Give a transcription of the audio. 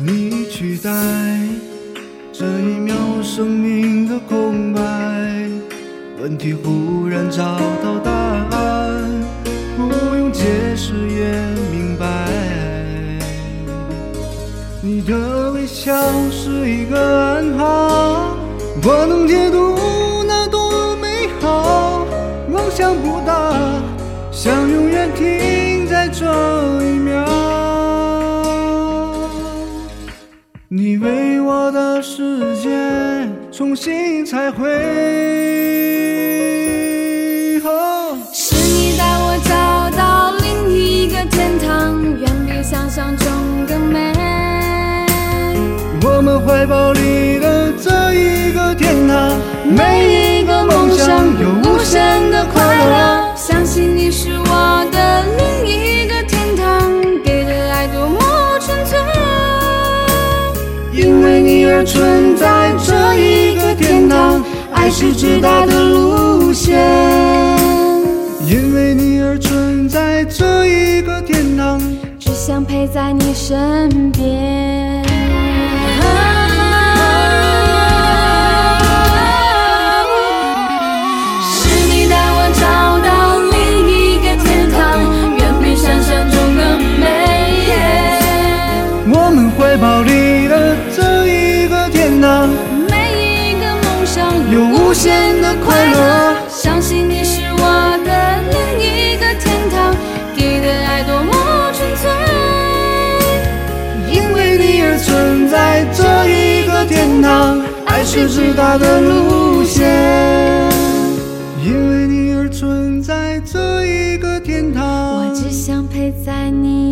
你取代这一秒生命的空白。问题忽然找到答案，不用解释也明白。你的微笑是一个暗号，我能解读那多美好。梦想不大，想永远停在这你为我的世界重新彩绘。哦是你带我找到另一个天堂，远比想象中更美。我们怀抱里的这一个天堂，每存在这一个天堂，爱是直达的路线。因为你而存在这一个天堂，只想陪在你身边。是你带我找到另一个天堂，远比想象中更美。我们怀抱里的这一每一个梦想有无限的快乐。相信你是我的另一个天堂，给的爱多么纯粹。因为你而存在这一个天堂，爱是直达的路线。因为你而存在这一个天堂，我只想陪在你